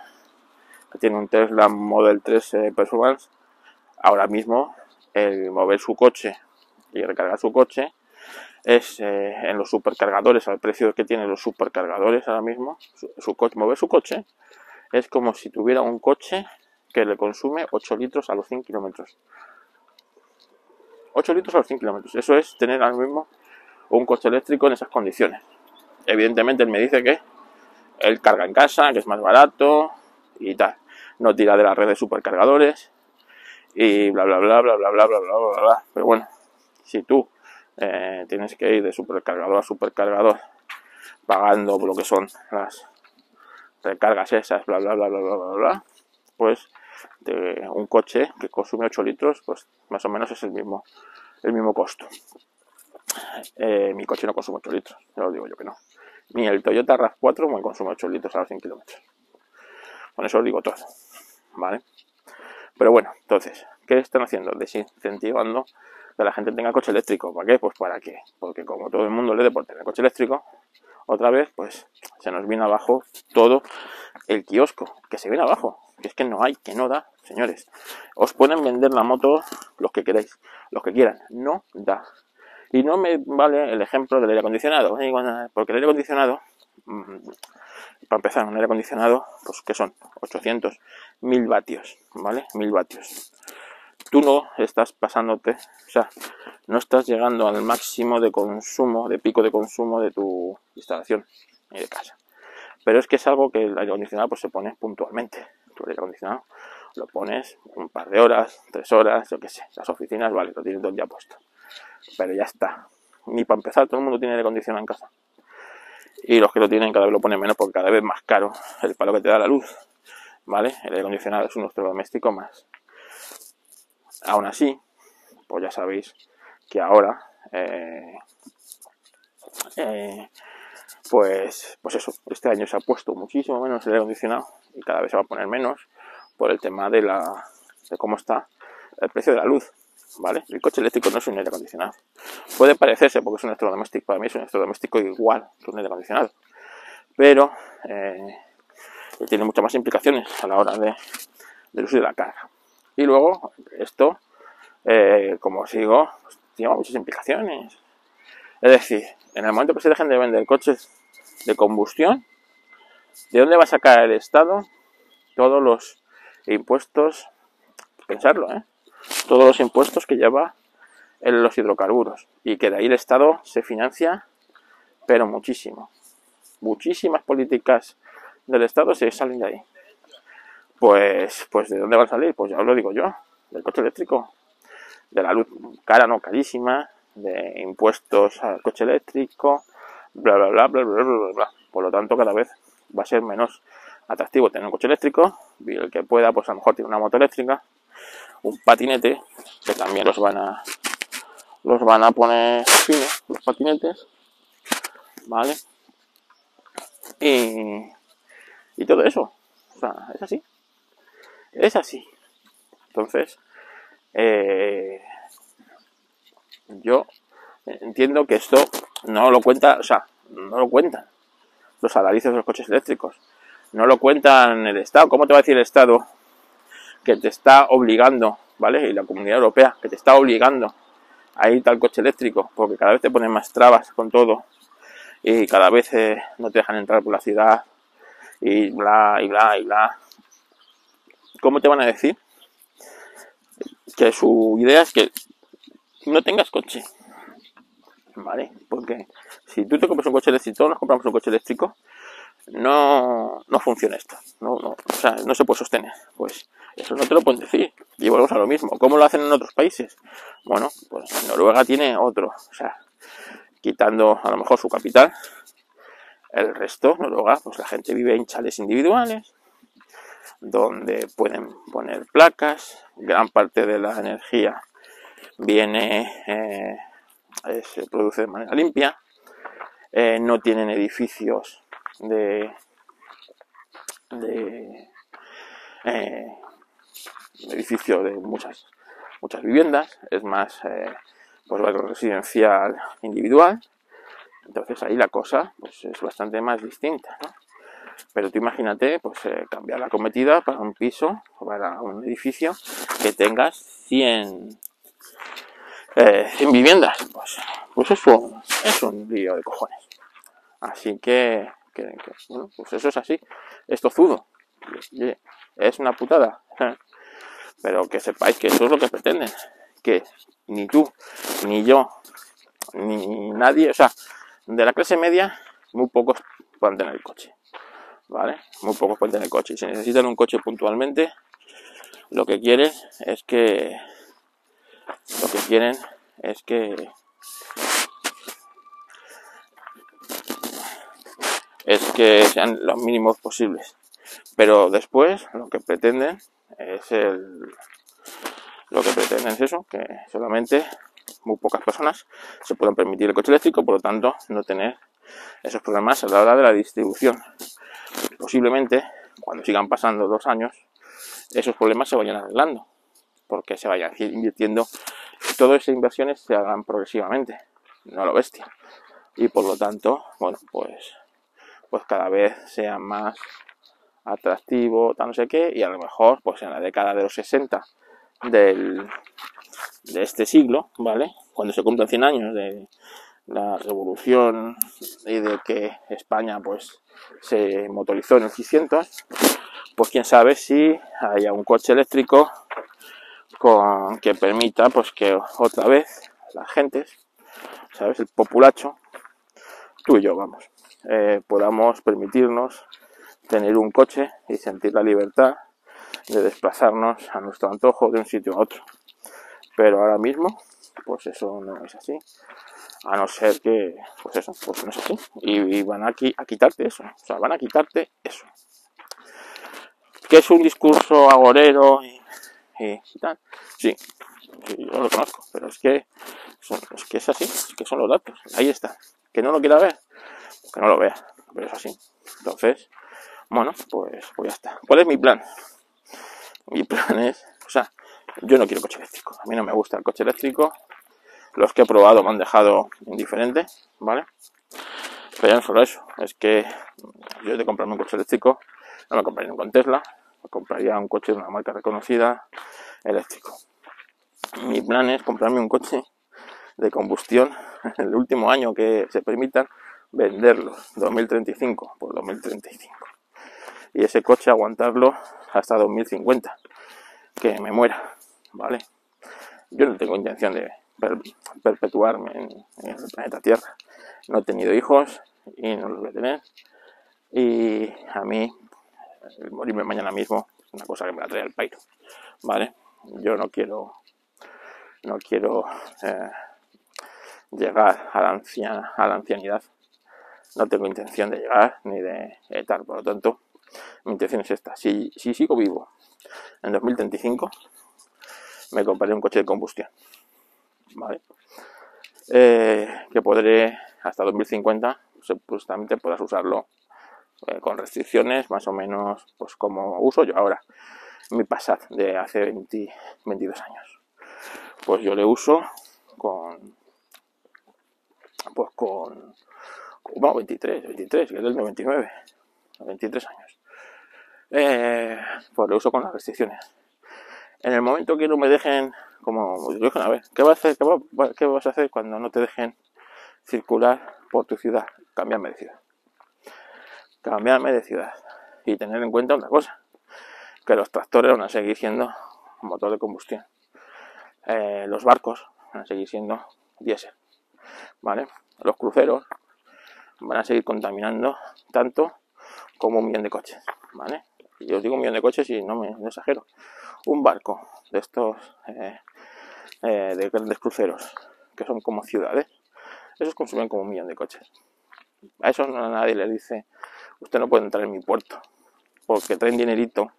que tiene un Tesla Model 3 eh, Performance, ahora mismo el mover su coche y recargar su coche es eh, en los supercargadores, al precio que tienen los supercargadores ahora mismo, su coche, mover su coche es como si tuviera un coche que le consume 8 litros a los 100 kilómetros. 8 litros a los 100 kilómetros. Eso es tener ahora mismo un coche eléctrico en esas condiciones. Evidentemente él me dice que él carga en casa, que es más barato y tal. No tira de la red de supercargadores y bla bla bla bla bla bla bla bla bla bla. Pero bueno, si tú eh, tienes que ir de supercargador a supercargador pagando lo que son las recargas esas, bla bla bla bla bla bla bla, pues de un coche que consume 8 litros, pues más o menos es el mismo, el mismo costo. Eh, mi coche no consume 8 litros, ya lo digo yo que no. Ni el Toyota RAV4 me consume 8 litros a los 100 kilómetros. Con eso os digo todo, ¿vale? Pero bueno, entonces, ¿qué están haciendo? Desincentivando que la gente tenga coche eléctrico. ¿Para qué? Pues para qué. Porque como todo el mundo le dé por tener coche eléctrico, otra vez, pues se nos viene abajo todo el kiosco, que se viene abajo que es que no hay, que no da, señores. Os pueden vender la moto los que queráis, los que quieran, no da. Y no me vale el ejemplo del aire acondicionado, ¿eh? porque el aire acondicionado, mm, para empezar, un aire acondicionado, pues que son 800, 1000 vatios, ¿vale? 1000 vatios. Tú no estás pasándote, o sea, no estás llegando al máximo de consumo, de pico de consumo de tu instalación y de casa. Pero es que es algo que el aire acondicionado pues, se pone puntualmente tu aire acondicionado, lo pones un par de horas, tres horas, yo qué sé, las oficinas, vale, lo tienes todo ya puesto. Pero ya está. Ni para empezar, todo el mundo tiene aire acondicionado en casa. Y los que lo tienen cada vez lo ponen menos porque cada vez más caro el palo que te da la luz. ¿Vale? El aire acondicionado es un electrodoméstico más. Aún así, pues ya sabéis que ahora eh, eh, pues, pues eso, este año se ha puesto muchísimo menos el aire acondicionado y cada vez se va a poner menos por el tema de la de cómo está el precio de la luz, ¿vale? El coche eléctrico no es un aire acondicionado. Puede parecerse porque es un electrodoméstico, para mí es un electrodoméstico igual que un aire acondicionado, pero eh, tiene muchas más implicaciones a la hora de, del uso de la carga. Y luego, esto, eh, como sigo, pues, tiene muchas implicaciones. Es decir, en el momento que se dejen de vender coches de combustión, ¿de dónde va a sacar el Estado todos los impuestos? Pensarlo, ¿eh? Todos los impuestos que lleva en los hidrocarburos. Y que de ahí el Estado se financia, pero muchísimo. Muchísimas políticas del Estado se salen de ahí. Pues, pues ¿de dónde va a salir? Pues ya os lo digo yo, del coche eléctrico, de la luz cara, no carísima, de impuestos al coche eléctrico, bla, bla, bla, bla, bla, bla, bla. Por lo tanto, cada vez va a ser menos atractivo tener un coche eléctrico y el que pueda, pues a lo mejor tiene una moto eléctrica, un patinete, que también los van a los van a poner finos, los patinetes, ¿vale? Y, y todo eso. O sea, es así. Es así. Entonces, eh, yo entiendo que esto no lo cuenta, o sea, no lo cuentan los salarios de los coches eléctricos. No lo cuentan el Estado. ¿Cómo te va a decir el Estado que te está obligando, ¿vale? Y la Comunidad Europea, que te está obligando a ir al coche eléctrico, porque cada vez te ponen más trabas con todo y cada vez eh, no te dejan entrar por la ciudad y bla, y bla, y bla. ¿Cómo te van a decir que su idea es que no tengas coche. ¿Vale? Porque si tú te compras un coche eléctrico, nos compramos un coche eléctrico, no, no funciona esto. No, no, o sea, no se puede sostener. Pues eso no te lo pueden decir. Y volvemos a lo mismo. ¿Cómo lo hacen en otros países? Bueno, pues Noruega tiene otro. O sea, quitando a lo mejor su capital, el resto, Noruega, pues la gente vive en chales individuales, donde pueden poner placas, gran parte de la energía viene, eh, se produce de manera limpia, eh, no tienen edificios de, eh, edificios de muchas muchas viviendas, es más pues residencial individual, entonces ahí la cosa pues, es bastante más distinta. ¿no? Pero tú imagínate, pues eh, cambiar la cometida para un piso o para un edificio que tengas 100, eh, viviendas. Pues, pues es, un, es un lío de cojones. Así que, que, bueno, pues eso es así. Es tozudo. Es una putada. Pero que sepáis que eso es lo que pretenden. Que ni tú, ni yo, ni nadie, o sea, de la clase media, muy pocos pueden tener el coche. Muy pocos pueden tener coche. Si necesitan un coche puntualmente, lo que quieren es que lo que quieren es que es que sean los mínimos posibles. Pero después lo que pretenden es el lo que pretenden es eso, que solamente muy pocas personas se puedan permitir el coche eléctrico, por lo tanto no tener esos problemas a la hora de la distribución posiblemente cuando sigan pasando dos años, esos problemas se vayan arreglando, porque se vayan invirtiendo, todas esas inversiones se hagan progresivamente, no lo bestia. Y por lo tanto, bueno, pues, pues cada vez sea más atractivo, tal no sé qué, y a lo mejor, pues en la década de los 60 del, de este siglo, ¿vale? Cuando se cumplan 100 años de la revolución y de que España, pues, se motorizó en el 600, pues quién sabe si haya un coche eléctrico con que permita pues que otra vez las gentes, ¿sabes? El populacho, tú y yo, vamos, eh, podamos permitirnos tener un coche y sentir la libertad de desplazarnos a nuestro antojo de un sitio a otro. Pero ahora mismo, pues eso no es así a no ser que, pues eso, pues no es así. Y, van a, a quitarte eso, o sea, van a quitarte eso. Que es un discurso agorero y, tal. Sí, yo lo conozco, pero es que, es que es así, es que son los datos, ahí está. Que no lo quiera ver, que no lo vea, pero es así. Entonces, bueno, pues, pues ya está. ¿Cuál es mi plan? Mi plan es, o sea, yo no quiero coche eléctrico. A mí no me gusta el coche eléctrico. Los que he probado me han dejado indiferente, ¿vale? Pero no solo eso, es que yo de comprarme un coche eléctrico, no me compraría un Tesla, me compraría un coche de una marca reconocida eléctrico. Mi plan es comprarme un coche de combustión el último año que se permitan venderlo, 2035 por 2035. Y ese coche aguantarlo hasta 2050, que me muera, ¿vale? Yo no tengo intención de perpetuarme en, el planeta Tierra. No he tenido hijos, y no los voy a tener. Y a mí, morirme mañana mismo es una cosa que me la trae el pairo, ¿vale? Yo no quiero, no quiero eh, llegar a la, a la ancianidad. No tengo intención de llegar ni de tal, por lo tanto, mi intención es esta. Si, si sigo vivo en 2035, me compraré un coche de combustión, Eh, que podré hasta 2050 supuestamente podrás usarlo eh, con restricciones más o menos pues como uso yo ahora mi Passat de hace 22 años. Pues yo le uso con pues con bueno 23 23 que es del 99 23 años. Eh, pues lo uso con las restricciones. En el momento que no me dejen como a ver qué vas a hacer qué vas a hacer cuando no te dejen circular por tu ciudad cambiarme de ciudad. Cambiarme de ciudad. Y tener en cuenta una cosa, que los tractores van a seguir siendo motor de combustión. Eh, los barcos van a seguir siendo diésel. ¿Vale? Los cruceros van a seguir contaminando tanto como un millón de coches. ¿Vale? Y os digo un millón de coches y no me exagero. Un barco de estos eh, eh, de grandes cruceros, que son como ciudades, esos consumen como un millón de coches. A eso no, nadie le dice, usted no puede entrar en mi puerto, porque traen dinerito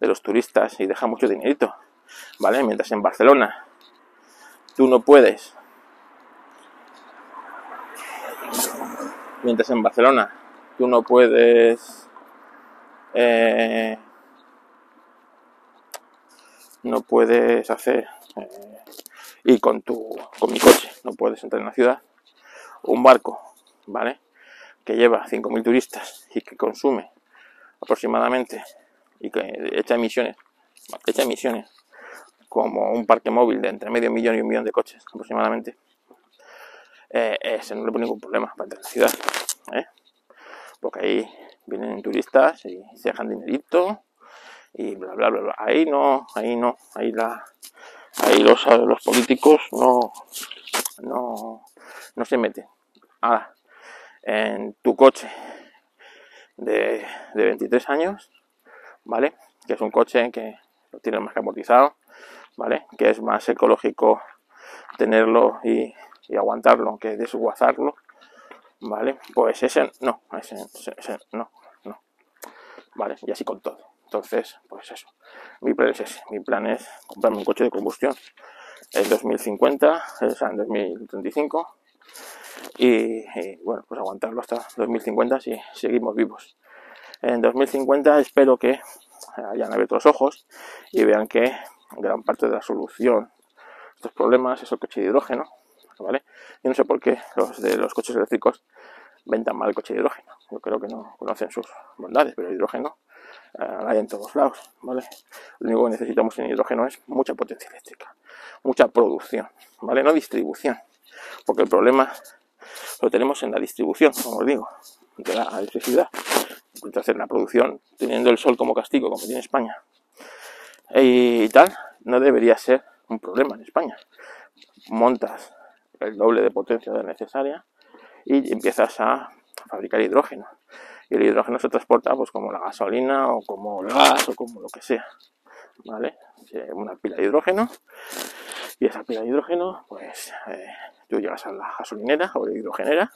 de los turistas y deja mucho dinerito, ¿vale? Mientras en Barcelona tú no puedes, mientras en Barcelona tú no puedes, eh, no puedes hacer, eh, y con tu, con mi coche, no puedes entrar en la ciudad, un barco ¿vale? Que lleva 5.000 turistas y que consume aproximadamente y que echa emisiones, echa emisiones como un parque móvil de entre medio millón y un millón de coches aproximadamente, eh, ese no le pone ningún problema para entrar en la ciudad, ¿eh? porque ahí vienen turistas y se dejan dinerito y bla bla bla, bla. ahí no, ahí no, ahí la ahí los, los políticos no no no se meten. Ahora, en tu coche de, 23 años, ¿vale? Que es un coche que lo tienes más que amortizado, ¿vale? Que es más ecológico tenerlo y, aguantarlo que desguazarlo, ¿vale? Pues ese no, ese, no, no, ¿vale? Y así con todo. Entonces, pues eso. Mi plan es ese. Comprarme un coche de combustión en 2050, o sea, en 2035 y, bueno, pues aguantarlo hasta 2050 si seguimos vivos. En 2050 espero que hayan abierto los ojos y vean que gran parte de la solución de estos problemas es el coche de hidrógeno, ¿vale? Yo no sé por qué los de los coches eléctricos vendan mal el coche de hidrógeno. Yo creo que no conocen sus bondades, pero el hidrógeno eh, hay en todos lados, ¿vale? Lo único que necesitamos en hidrógeno es mucha potencia eléctrica, mucha producción, ¿vale? No distribución, porque el problema lo tenemos en la distribución, como os digo, de la electricidad. Entonces, en la producción, teniendo el sol como castigo, como tiene España, y tal, no debería ser un problema en España. Montas el doble de potencia de la necesaria y empiezas a fabricar hidrógeno. Y el hidrógeno se transporta pues como la gasolina o como el gas o como lo que sea. ¿Vale? Una pila de hidrógeno y esa pila de hidrógeno pues eh, Tú llegas a la gasolinera o de hidrogenera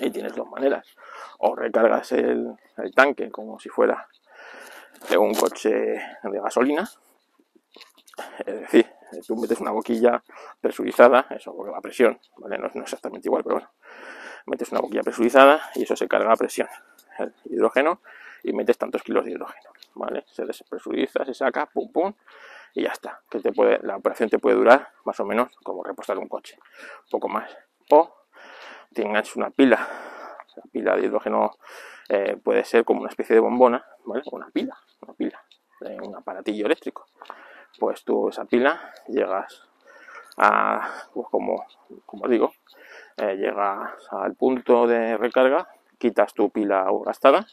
y tienes dos maneras. O recargas el, tanque como si fuera de un coche de gasolina. Es decir, tú metes una boquilla presurizada, eso porque la presión, ¿vale? No, es exactamente igual, pero bueno. Metes una boquilla presurizada y eso se carga a presión, el hidrógeno, y metes tantos kilos de hidrógeno, ¿vale? Se despresuriza, se saca, pum, pum, y ya está. Que te puede, la operación te puede durar más o menos como repostar un coche, un poco más. O tienes una pila, la pila de hidrógeno eh, puede ser como una especie de bombona, ¿vale? Una pila, una pila, un aparatillo eléctrico. Pues tú esa pila llegas a, pues como, como digo, eh, llegas al punto de recarga, quitas tu pila gastada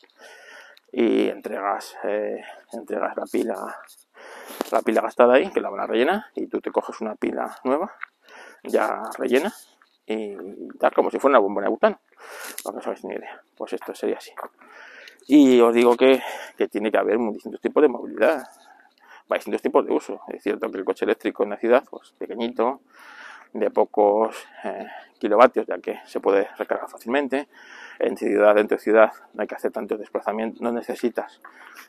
y entregas, eh, entregas la pila la pila gastada ahí, que la van a rellenar, y tú te coges una pila nueva, ya rellena, y tal, como si fuera una bombona de butano. No os sabéis ni idea. Pues esto sería así. Y os digo que, que tiene que haber distintos tipos de movilidad, distintos tipos de uso. Es cierto que el coche eléctrico en la ciudad, pues pequeñito, de pocos eh, kilovatios, ya que se puede recargar fácilmente. En ciudad, dentro de ciudad, no hay que hacer tantos desplazamientos, no necesitas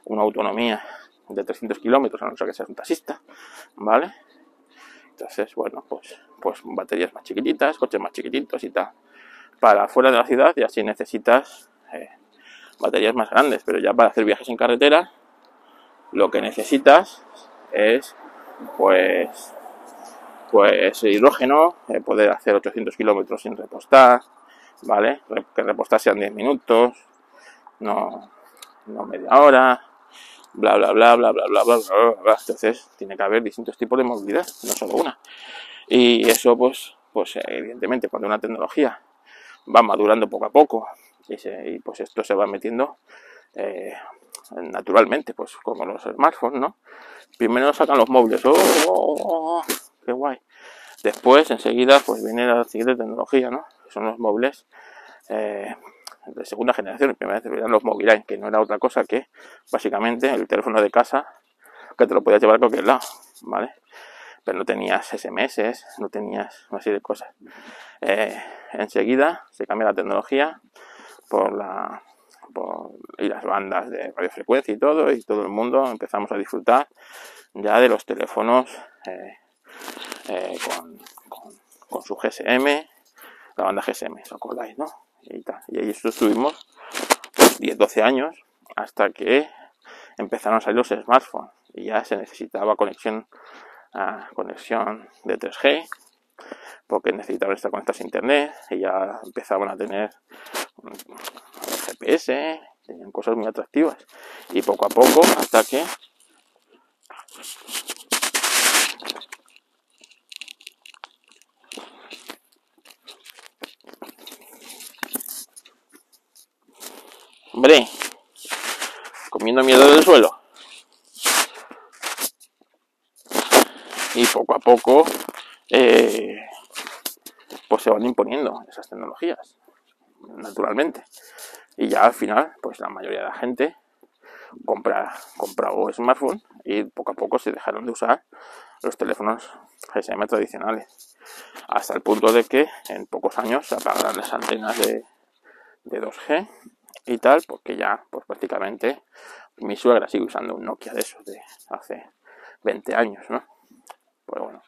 una autonomía de 300 kilómetros, a no ser que seas un taxista, ¿vale? Entonces, bueno, pues, pues baterías más chiquititas, coches más chiquititos y tal. Para fuera de la ciudad y así necesitas eh, baterías más grandes, pero ya para hacer viajes en carretera, lo que necesitas es, pues, pues hidrógeno, eh, poder hacer 800 kilómetros sin repostar, ¿vale? Que repostar sean 10 minutos, no, no media hora, bla, bla, bla, bla, bla, bla, bla, bla, bla, Entonces, tiene que haber distintos tipos de movilidad, no solo una. Y eso, pues, pues evidentemente, cuando una tecnología va madurando poco a poco y, pues esto se va metiendo eh, naturalmente, pues como los smartphones, ¿no? Primero sacan los móviles, ¡oh, qué guay! Después, enseguida, pues viene la siguiente tecnología, ¿no? Son los móviles eh, de segunda generación, primera vez eran los Mobileye, que no era otra cosa que básicamente el teléfono de casa que te lo podías llevar a cualquier lado, ¿vale? Pero no tenías SMS, no tenías una serie de cosas. Eh, enseguida se cambia la tecnología por la y las bandas de radiofrecuencia y todo, y todo el mundo empezamos a disfrutar ya de los teléfonos eh, eh, con, con, su GSM, la banda GSM, ¿os acordáis, no? y tal. Y ahí estuvimos 10, 12 años hasta que empezaron a salir los smartphones y ya se necesitaba conexión, a conexión de 3G porque necesitaban estar conectados a internet y ya empezaban a tener GPS, tenían cosas muy atractivas y poco a poco hasta que Hombre, comiendo miedo del suelo. Y poco a poco, eh, pues se van imponiendo esas tecnologías, naturalmente. Y ya al final, pues la mayoría de la gente compra, compra o smartphone y poco a poco se dejaron de usar los teléfonos GSM tradicionales. Hasta el punto de que en pocos años se apagarán las antenas de, de 2G y tal, porque ya, pues prácticamente mi suegra sigue usando un Nokia de esos de hace 20 años, ¿no? Pues bueno,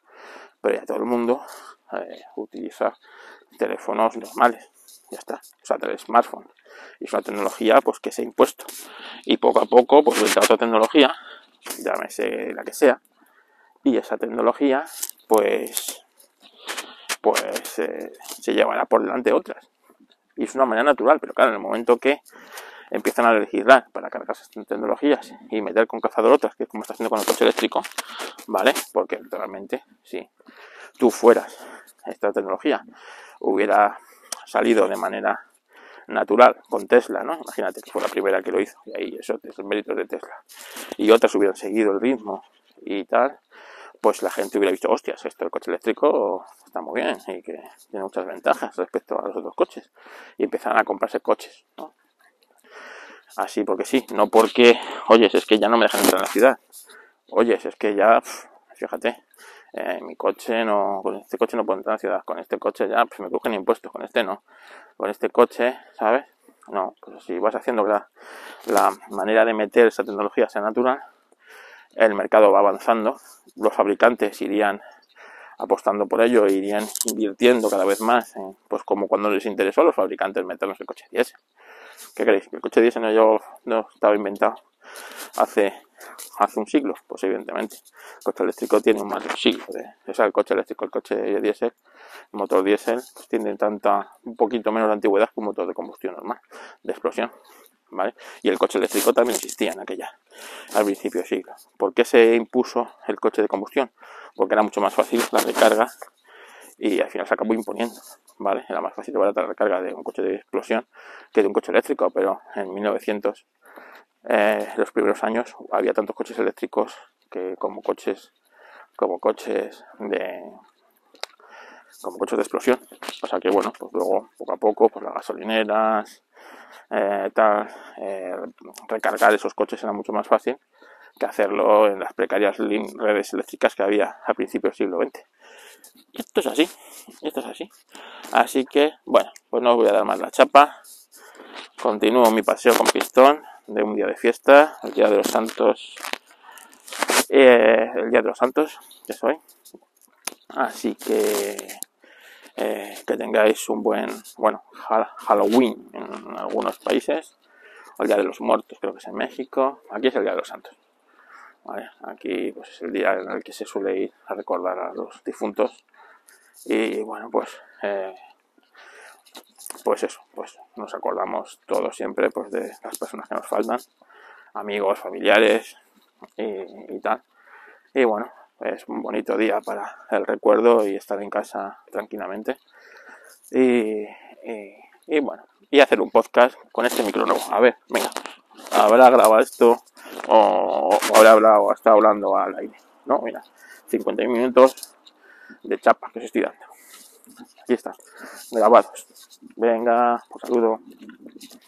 pero ya todo el mundo eh, utiliza teléfonos normales, ya está, o sea, el smartphone. Y es una tecnología pues que se ha impuesto. Y poco a poco, pues vendrá otra tecnología, llámese la que sea, y esa tecnología, pues, pues eh, se llevará por delante otras y es una manera natural, pero claro, en el momento que empiezan a legislar para cargar estas tecnologías y meter con cazador otras, que es como está haciendo con el coche eléctrico, ¿vale? Porque realmente, si tú fueras esta tecnología, hubiera salido de manera natural con Tesla, ¿no? Imagínate que fue la primera que lo hizo, y ahí eso es el mérito de Tesla. Y otras hubieran seguido el ritmo y tal, pues la gente hubiera visto, hostias, esto el coche eléctrico está muy bien y que tiene muchas ventajas respecto a los otros coches. Y empezaron a comprarse coches. Así porque sí, no porque, oye, es que ya no me dejan entrar en la ciudad. Oye, es que ya, fíjate, eh, mi coche no, con este coche no puedo entrar en la ciudad, con este coche ya pues me cogen impuestos, con este no. Con este coche, ¿sabes? No, pues si vas haciendo que la, la manera de meter esa tecnología sea natural, el mercado va avanzando, los fabricantes irían apostando por ello irían invirtiendo cada vez más, pues como cuando les interesó a los fabricantes meternos el coche diésel. ¿Qué creéis? ¿Que el coche diésel no, yo, no estaba inventado hace, hace un siglo? Pues evidentemente. El coche eléctrico tiene más de un siglo. De, o sea, el coche eléctrico, el coche diésel, el motor diésel, pues tiene tanta, un poquito menos de antigüedad que un motor de combustión normal, de explosión. Y el coche eléctrico también existía en aquella, al principio del siglo. ¿Por qué se impuso el coche de combustión? Porque era mucho más fácil la recarga y al final se acabó imponiendo. ¿vale? Era más fácil barata la recarga de un coche de explosión que de un coche eléctrico, pero en 1900, eh, los primeros años, había tantos coches eléctricos que como coches, como coches de como coches de explosión. O sea que bueno, pues luego poco a poco, pues las gasolineras, eh, tal, eh, recargar esos coches era mucho más fácil que hacerlo en las precarias redes eléctricas que había a principios del siglo XX. Esto es así, esto es así. Así que, bueno, pues no os voy a dar más la chapa. Continúo mi paseo con pistón de un día de fiesta, el día de los santos, eh, el día de los santos, que soy. Así que eh, que tengáis un buen, bueno, Halloween en algunos países, el Día de los Muertos, creo que es en México. Aquí es el Día de los Santos. Aquí pues, es el día en el que se suele ir a recordar a los difuntos. Y bueno, pues, eh, pues eso, pues nos acordamos todos siempre pues, de las personas que nos faltan, amigos, familiares y, tal. Y bueno, es un bonito día para el recuerdo y estar en casa tranquilamente. Y, bueno, y hacer un podcast con este micro nuevo. A ver, venga, habrá grabado esto o, habrá hablado, hasta hablando al aire. No, mira, 50 minutos de chapa que se estoy dando. Aquí está, grabados. Venga, un saludo.